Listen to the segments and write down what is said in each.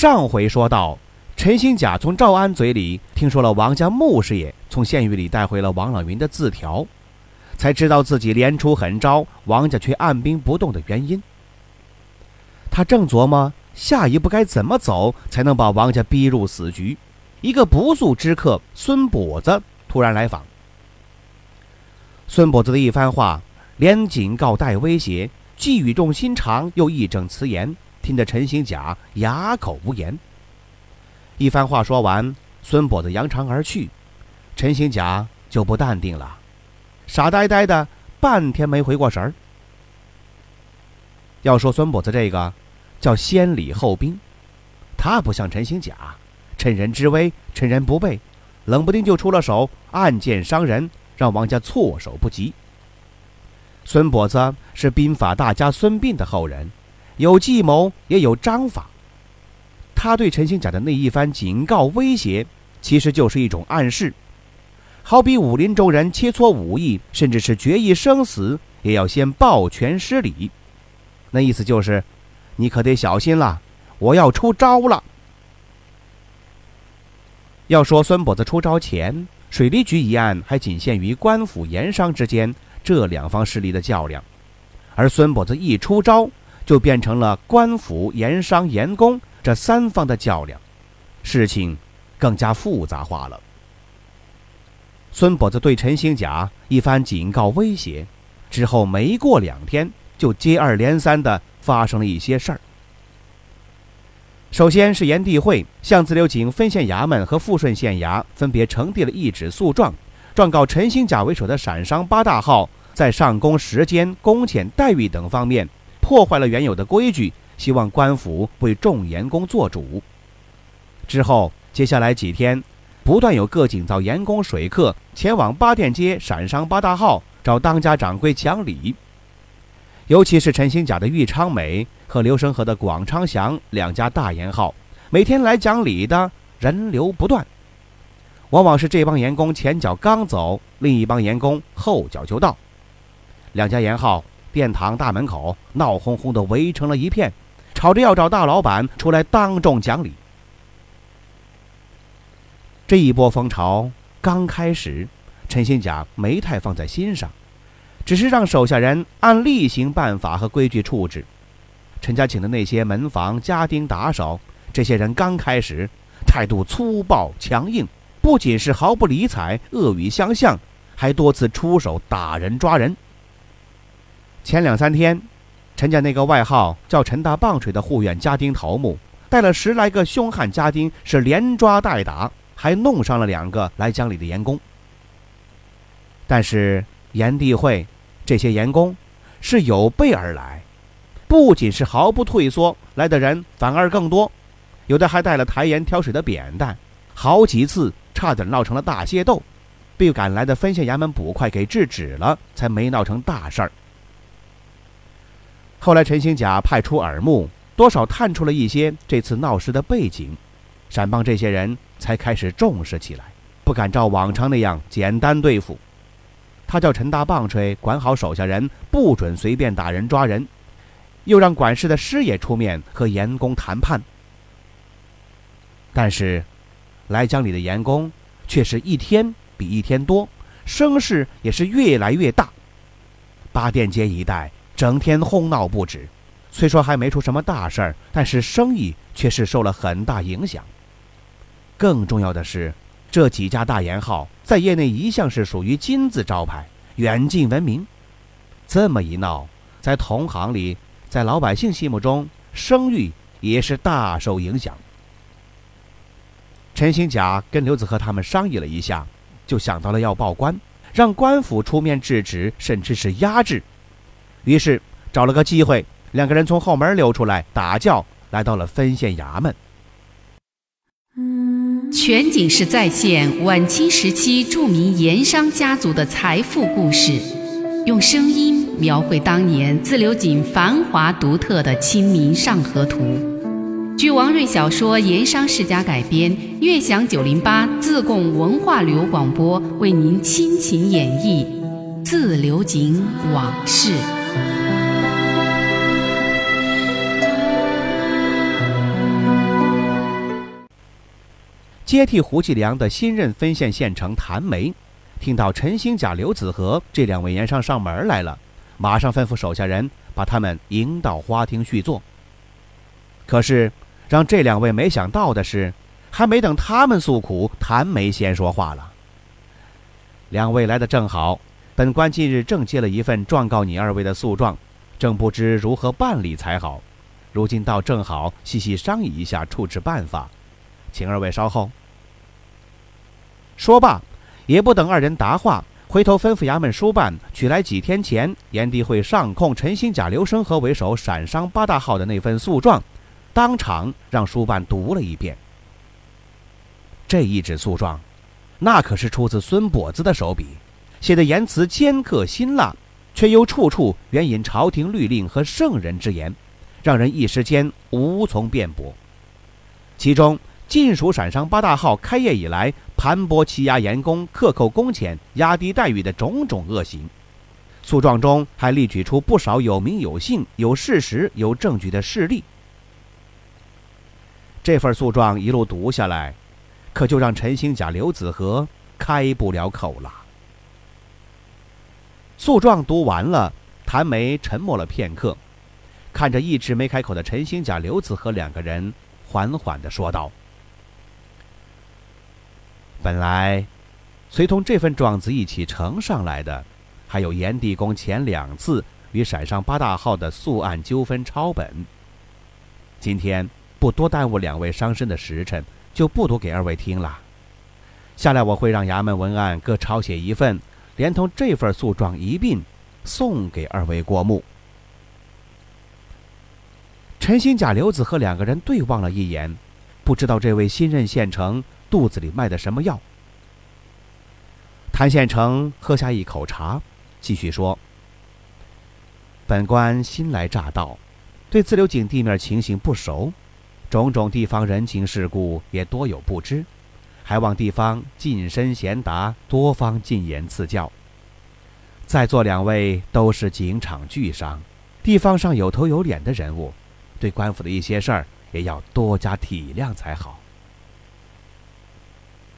上回说到，陈兴甲从赵安嘴里听说了王家穆师爷从县狱里带回了王老云的字条，才知道自己连出狠招，王家却按兵不动的原因。他正琢磨下一步该怎么走才能把王家逼入死局，一个不速之客孙跛子突然来访。孙跛子的一番话，连警告带威胁，既语重心长，又义正辞严。听得陈兴甲哑口无言。一番话说完，孙跛子扬长而去，陈兴甲就不淡定了，傻呆呆的半天没回过神儿。要说孙跛子这个，叫先礼后兵，他不像陈兴甲，趁人之危，趁人不备，冷不丁就出了手，暗箭伤人，让王家措手不及。孙跛子是兵法大家孙膑的后人。有计谋，也有章法。他对陈兴甲的那一番警告威胁，其实就是一种暗示，好比武林中人切磋武艺，甚至是决一生死，也要先抱拳施礼。那意思就是，你可得小心了，我要出招了。要说孙跛子出招前，水利局一案还仅限于官府盐商之间这两方势力的较量，而孙跛子一出招。就变成了官府、盐商、盐工这三方的较量，事情更加复杂化了。孙跛子对陈兴甲一番警告威胁之后，没过两天，就接二连三的发生了一些事儿。首先是盐地会向自流井分县衙门和富顺县衙分别呈递了一纸诉状，状告陈兴甲为首的陕商八大号在上工时间、工钱待遇等方面。破坏了原有的规矩，希望官府为众盐工做主。之后，接下来几天，不断有各井造盐工、水客前往八店街陕商八大号找当家掌柜讲理。尤其是陈兴甲的玉昌美和刘生和的广昌祥两家大盐号，每天来讲理的人流不断。往往是这帮盐工前脚刚走，另一帮盐工后脚就到。两家盐号。殿堂大门口闹哄哄的围成了一片，吵着要找大老板出来当众讲理。这一波风潮刚开始，陈新甲没太放在心上，只是让手下人按例行办法和规矩处置。陈家请的那些门房、家丁、打手，这些人刚开始态度粗暴强硬，不仅是毫不理睬、恶语相向，还多次出手打人、抓人。前两三天，陈家那个外号叫“陈大棒槌”的护院家丁头目，带了十来个凶悍家丁，是连抓带打，还弄伤了两个来江里的盐工。但是炎帝会这些盐工是有备而来，不仅是毫不退缩，来的人反而更多，有的还带了抬盐挑水的扁担，好几次差点闹成了大械斗，被赶来的分县衙门捕快给制止了，才没闹成大事儿。后来，陈兴甲派出耳目，多少探出了一些这次闹事的背景，陕帮这些人才开始重视起来，不敢照往常那样简单对付。他叫陈大棒槌管好手下人，不准随便打人抓人，又让管事的师爷出面和盐工谈判。但是，来江里的盐工却是一天比一天多，声势也是越来越大。八店街一带。整天哄闹不止，虽说还没出什么大事儿，但是生意却是受了很大影响。更重要的是，这几家大盐号在业内一向是属于金字招牌，远近闻名。这么一闹，在同行里，在老百姓心目中，声誉也是大受影响。陈兴甲跟刘子和他们商议了一下，就想到了要报官，让官府出面制止，甚至是压制。于是找了个机会，两个人从后门溜出来，打轿来到了分县衙门。全景式再现晚清时期著名盐商家族的财富故事，用声音描绘当年自流井繁华独特的《清明上河图》。据王瑞小说《盐商世家》改编，悦享九零八自贡文化旅游广播为您倾情演绎《自流井往事》。接替胡继良的新任分县县城谭梅，听到陈兴甲、刘子和这两位盐商上门来了，马上吩咐手下人把他们迎到花厅叙坐。可是，让这两位没想到的是，还没等他们诉苦，谭梅先说话了。两位来的正好，本官近日正接了一份状告你二位的诉状，正不知如何办理才好。如今倒正好，细细商议一下处置办法，请二位稍后。说罢，也不等二人答话，回头吩咐衙门书办取来几天前炎帝会上控陈兴甲、刘生和为首闪商八大号的那份诉状，当场让书办读了一遍。这一纸诉状，那可是出自孙跛子的手笔，写的言辞尖刻辛辣，却又处处援引朝廷律令和圣人之言，让人一时间无从辩驳。其中，晋属陕商八大号开业以来，盘剥欺压盐工、克扣工钱、压低待遇的种种恶行，诉状中还列举出不少有名有姓、有事实、有证据的事例。这份诉状一路读下来，可就让陈兴甲、刘子和开不了口了。诉状读完了，谭梅沉默了片刻，看着一直没开口的陈兴甲、刘子和两个人，缓缓地说道。本来，随同这份状子一起呈上来的，还有炎帝公前两次与陕上八大号的诉案纠纷抄本。今天不多耽误两位伤身的时辰，就不读给二位听了。下来我会让衙门文案各抄写一份，连同这份诉状一并送给二位过目。陈新甲、刘子和两个人对望了一眼，不知道这位新任县城。肚子里卖的什么药？谭县城喝下一口茶，继续说：“本官新来乍到，对自流井地面情形不熟，种种地方人情世故也多有不知，还望地方近身贤达，多方进言赐教。在座两位都是警场巨商，地方上有头有脸的人物，对官府的一些事儿也要多加体谅才好。”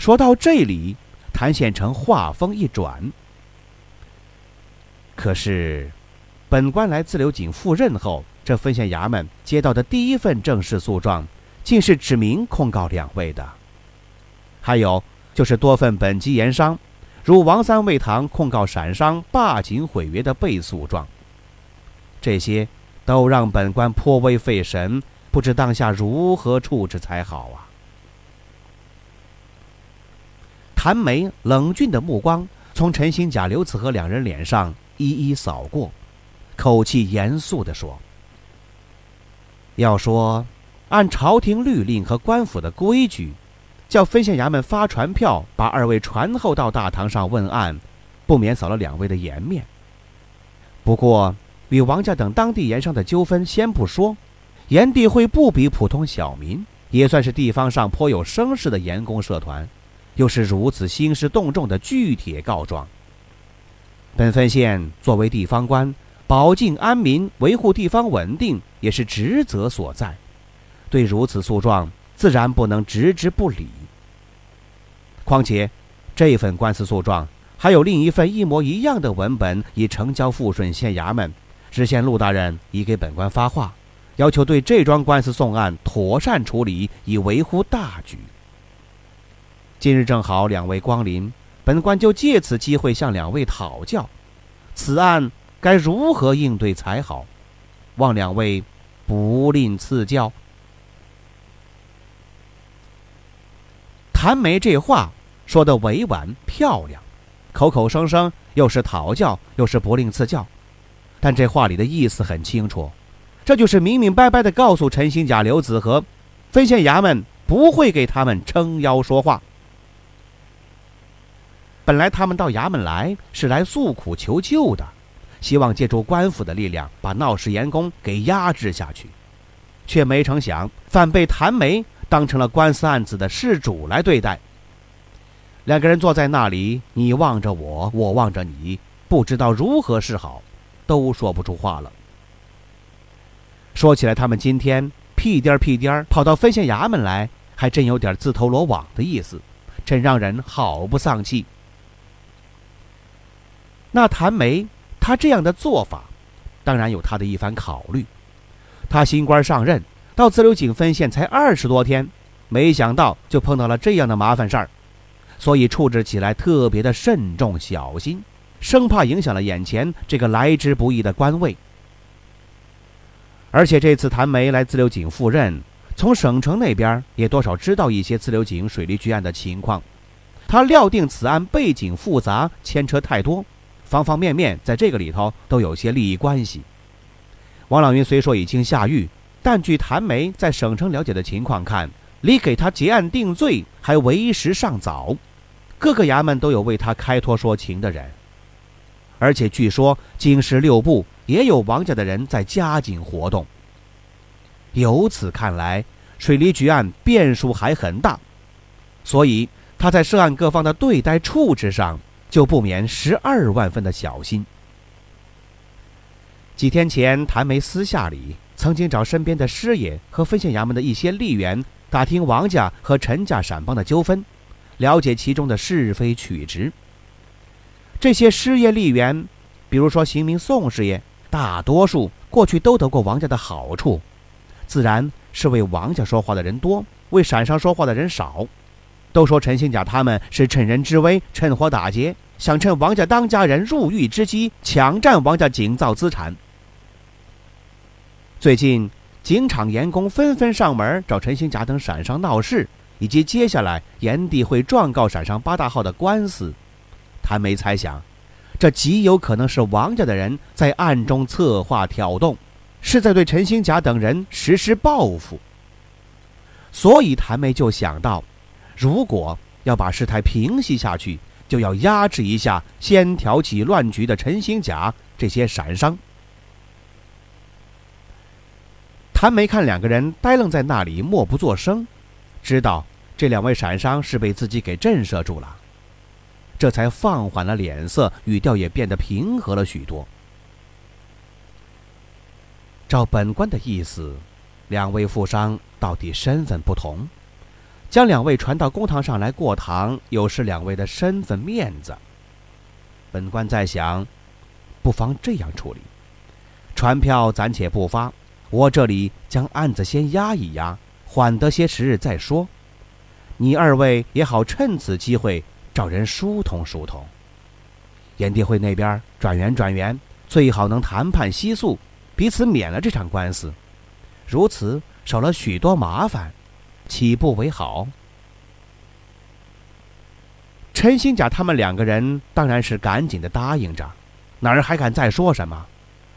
说到这里，谭县成话锋一转。可是，本官来自留井赴任后，这分县衙门接到的第一份正式诉状，竟是指明控告两位的。还有就是多份本级盐商，如王三味堂控告陕商霸井毁约的被诉状。这些都让本官颇为费神，不知当下如何处置才好啊。谭梅冷峻的目光从陈新甲、刘子和两人脸上一一扫过，口气严肃地说：“要说按朝廷律令和官府的规矩，叫分县衙门发传票把二位传候到大堂上问案，不免扫了两位的颜面。不过与王家等当地盐商的纠纷先不说，盐地会不比普通小民，也算是地方上颇有声势的盐工社团。”又是如此兴师动众的具体告状。本分县作为地方官，保境安民、维护地方稳定也是职责所在。对如此诉状，自然不能置之不理。况且，这份官司诉状还有另一份一模一样的文本已呈交富顺县衙门，知县陆大人已给本官发话，要求对这桩官司送案妥善处理，以维护大局。今日正好两位光临，本官就借此机会向两位讨教，此案该如何应对才好？望两位不吝赐教。谭梅这话说的委婉漂亮，口口声声又是讨教，又是不吝赐教，但这话里的意思很清楚，这就是明明白白的告诉陈兴甲、刘子和，分县衙门不会给他们撑腰说话。本来他们到衙门来是来诉苦求救的，希望借助官府的力量把闹事员工给压制下去，却没成想反被谭梅当成了官司案子的事主来对待。两个人坐在那里，你望着我，我望着你，不知道如何是好，都说不出话了。说起来，他们今天屁颠儿屁颠儿跑到分县衙门来，还真有点自投罗网的意思，真让人好不丧气。那谭梅，他这样的做法，当然有他的一番考虑。他新官上任，到自流井分县才二十多天，没想到就碰到了这样的麻烦事儿，所以处置起来特别的慎重小心，生怕影响了眼前这个来之不易的官位。而且这次谭梅来自流井赴任，从省城那边也多少知道一些自流井水利局案的情况。他料定此案背景复杂，牵扯太多，方方面面在这个里头都有些利益关系。王朗云虽说已经下狱，但据谭梅在省城了解的情况看，离给他结案定罪还为时尚早。各个衙门都有为他开脱说情的人，而且据说京师六部。也有王家的人在加紧活动。由此看来，水利局案变数还很大，所以他在涉案各方的对待处置上就不免十二万分的小心。几天前，谭梅私下里曾经找身边的师爷和分县衙门的一些吏员打听王家和陈家闪帮的纠纷，了解其中的是非曲直。这些师爷吏员，比如说刑名宋师爷。大多数过去都得过王家的好处，自然是为王家说话的人多，为闪商说话的人少。都说陈兴甲他们是趁人之危，趁火打劫，想趁王家当家人入狱之机抢占王家井灶资产。最近井厂员工纷纷上门找陈兴甲等陕商闹事，以及接下来炎帝会状告陕商八大号的官司，他没猜想。这极有可能是王家的人在暗中策划挑动，是在对陈兴甲等人实施报复。所以谭梅就想到，如果要把事态平息下去，就要压制一下先挑起乱局的陈兴甲这些闪商。谭梅看两个人呆愣在那里，默不作声，知道这两位闪商是被自己给震慑住了。这才放缓了脸色，语调也变得平和了许多。照本官的意思，两位富商到底身份不同，将两位传到公堂上来过堂，有失两位的身份面子。本官在想，不妨这样处理：传票暂且不发，我这里将案子先压一压，缓得些时日再说。你二位也好趁此机会。找人疏通疏通，炎帝会那边转圆转圆，最好能谈判息诉，彼此免了这场官司，如此少了许多麻烦，岂不为好？陈新甲他们两个人当然是赶紧的答应着，哪儿还敢再说什么？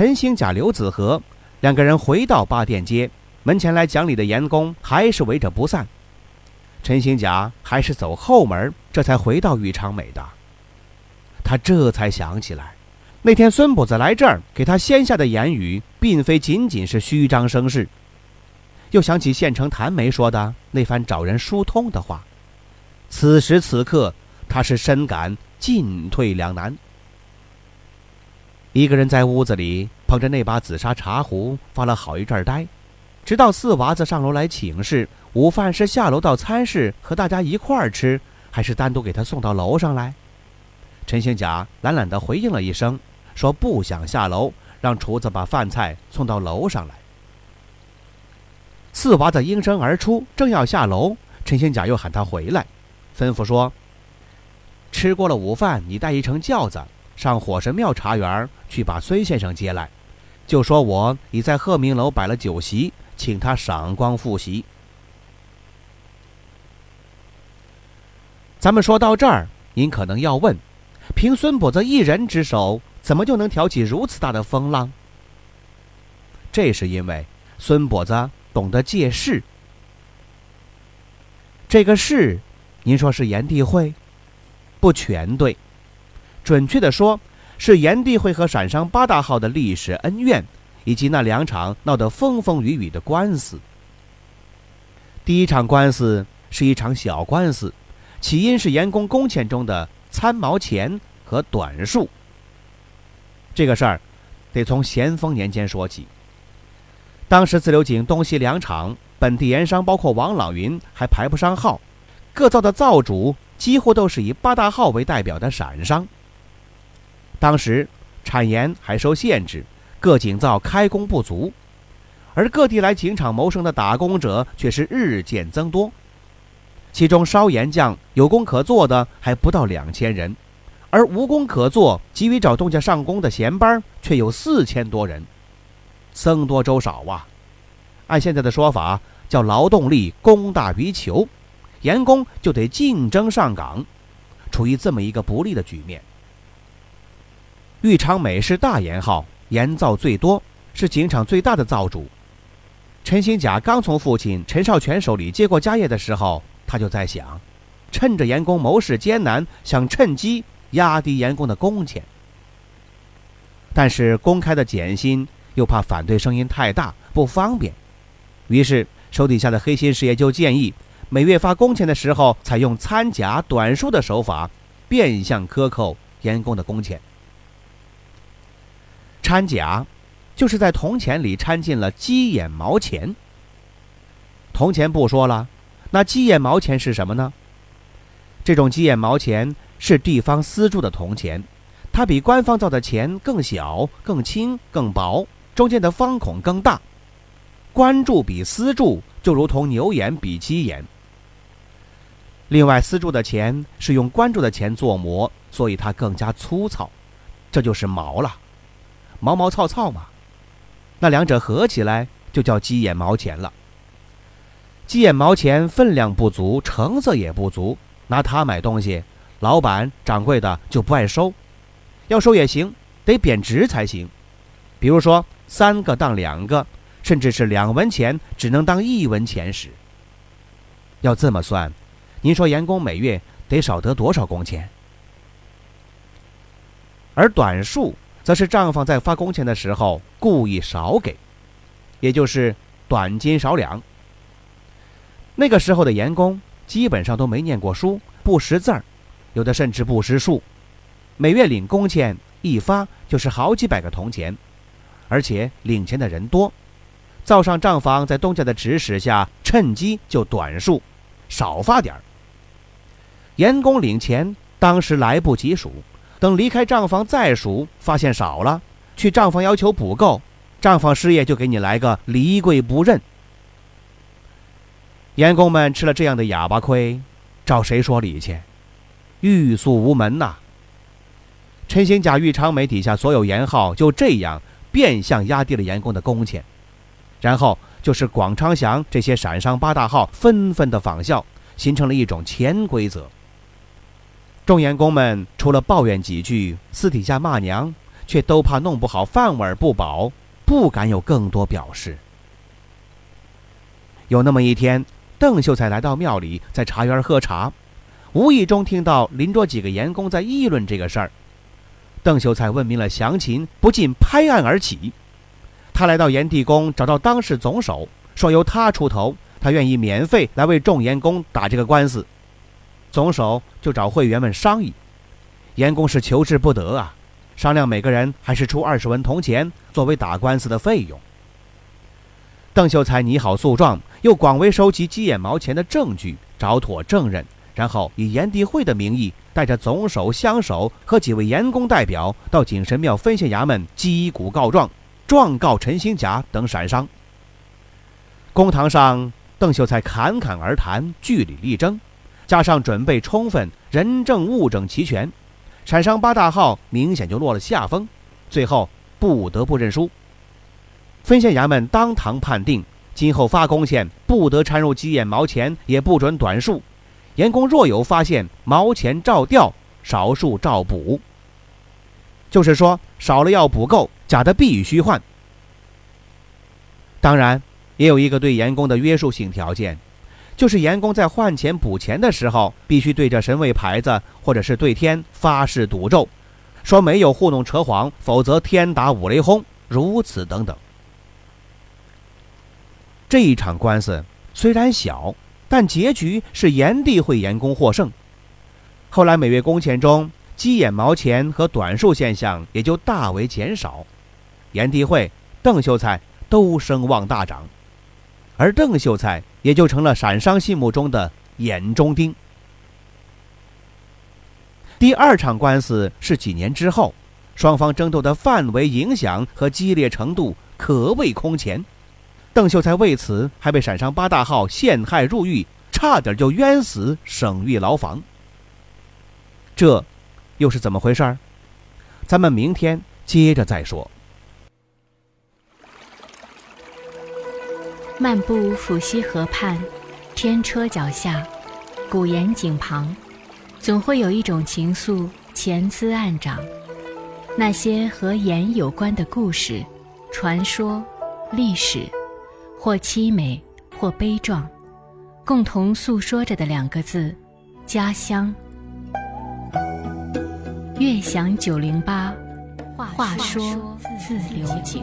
陈兴甲、刘子和两个人回到八店街门前来讲理的员工还是围着不散。陈兴甲还是走后门，这才回到玉昌美的。他这才想起来，那天孙跛子来这儿给他先下的言语，并非仅仅是虚张声势。又想起县城谭梅说的那番找人疏通的话，此时此刻，他是深感进退两难。一个人在屋子里捧着那把紫砂茶壶，发了好一阵呆，直到四娃子上楼来请示，午饭是下楼到餐室和大家一块儿吃，还是单独给他送到楼上来？陈兴甲懒懒地回应了一声，说不想下楼，让厨子把饭菜送到楼上来。四娃子应声而出，正要下楼，陈兴甲又喊他回来，吩咐说：“吃过了午饭，你带一乘轿子上火神庙茶园去把孙先生接来，就说我已在鹤鸣楼摆了酒席，请他赏光复席。”咱们说到这儿，您可能要问：凭孙跛子一人之手，怎么就能挑起如此大的风浪？这是因为孙跛子。懂得借势，这个势，您说是炎帝会？不全对，准确的说，是炎帝会和陕商八大号的历史恩怨，以及那两场闹得风风雨雨的官司。第一场官司是一场小官司，起因是盐工工钱中的参毛钱和短数。这个事儿，得从咸丰年间说起。当时自流井东西两厂本地盐商，包括王朗云，还排不上号。各造的造主几乎都是以八大号为代表的陕商。当时产盐还受限制，各井灶开工不足，而各地来井厂谋生的打工者却是日渐增多。其中烧盐匠有工可做的还不到两千人，而无工可做、急于找东家上工的闲班却有四千多人。僧多粥少啊！按现在的说法，叫劳动力供大于求，盐工就得竞争上岗，处于这么一个不利的局面。玉长美是大盐号，盐造最多，是井厂最大的造主。陈新甲刚从父亲陈少全手里接过家业的时候，他就在想，趁着盐工谋事艰难，想趁机压低盐工的工钱。但是公开的减薪。又怕反对声音太大不方便，于是手底下的黑心事业就建议，每月发工钱的时候采用掺假短数的手法，变相克扣员工的工钱。掺假，就是在铜钱里掺进了鸡眼毛钱。铜钱不说了，那鸡眼毛钱是什么呢？这种鸡眼毛钱是地方私铸的铜钱，它比官方造的钱更小、更轻、更薄。中间的方孔更大，官铸比私铸就如同牛眼比鸡眼。另外，私铸的钱是用官铸的钱做模，所以它更加粗糙，这就是毛了，毛毛糙糙嘛。那两者合起来就叫鸡眼毛钱了。鸡眼毛钱分量不足，成色也不足，拿它买东西，老板掌柜的就不爱收，要收也行，得贬值才行。比如说。三个当两个，甚至是两文钱只能当一文钱使。要这么算，您说员工每月得少得多少工钱？而短数则是账房在发工钱的时候故意少给，也就是短斤少两。那个时候的员工基本上都没念过书，不识字儿，有的甚至不识数，每月领工钱一发就是好几百个铜钱。而且领钱的人多，灶上账房在东家的指使下，趁机就短数，少发点儿。员工领钱当时来不及数，等离开账房再数，发现少了，去账房要求补够，账房师爷就给你来个离柜不认。员工们吃了这样的哑巴亏，找谁说理去？欲诉无门呐！陈兴甲、玉昌美底下所有盐号就这样。变相压低了员工的工钱，然后就是广昌祥这些陕商八大号纷纷的仿效，形成了一种潜规则。众员工们除了抱怨几句，私底下骂娘，却都怕弄不好饭碗不保，不敢有更多表示。有那么一天，邓秀才来到庙里，在茶园喝茶，无意中听到邻桌几个员工在议论这个事儿。邓秀才问明了详情，不禁拍案而起。他来到炎帝宫，找到当世总手，说由他出头，他愿意免费来为众盐工打这个官司。总手就找会员们商议，盐工是求之不得啊，商量每个人还是出二十文铜钱作为打官司的费用。邓秀才拟好诉状，又广为收集鸡眼毛钱的证据，找妥证人，然后以炎帝会的名义，带着总手、乡守和几位盐工代表到景神庙分县衙门击鼓告状，状告陈兴甲等闪商。公堂上，邓秀才侃侃而谈，据理力争，加上准备充分，人证物证齐全，产商八大号明显就落了下风，最后不得不认输。分县衙门当堂判定，今后发工钱不得掺入鸡眼毛钱，也不准短数。盐工若有发现，毛钱照调，少数照补。就是说，少了要补够，假的必须换。当然。也有一个对盐工的约束性条件，就是盐工在换钱补钱的时候，必须对着神位牌子或者是对天发誓赌咒，说没有糊弄扯谎，否则天打五雷轰，如此等等。这一场官司虽然小，但结局是炎帝会盐工获胜。后来每月工钱中鸡眼毛钱和短数现象也就大为减少，炎帝会、邓秀才都声望大涨。而邓秀才也就成了陕商心目中的眼中钉。第二场官司是几年之后，双方争斗的范围、影响和激烈程度可谓空前。邓秀才为此还被陕商八大号陷害入狱，差点就冤死省狱牢房。这又是怎么回事？咱们明天接着再说。漫步抚溪河畔，天车脚下，古岩井旁，总会有一种情愫潜滋暗长。那些和盐有关的故事、传说、历史，或凄美，或悲壮，共同诉说着的两个字：家乡。悦享九零八，话说自流井。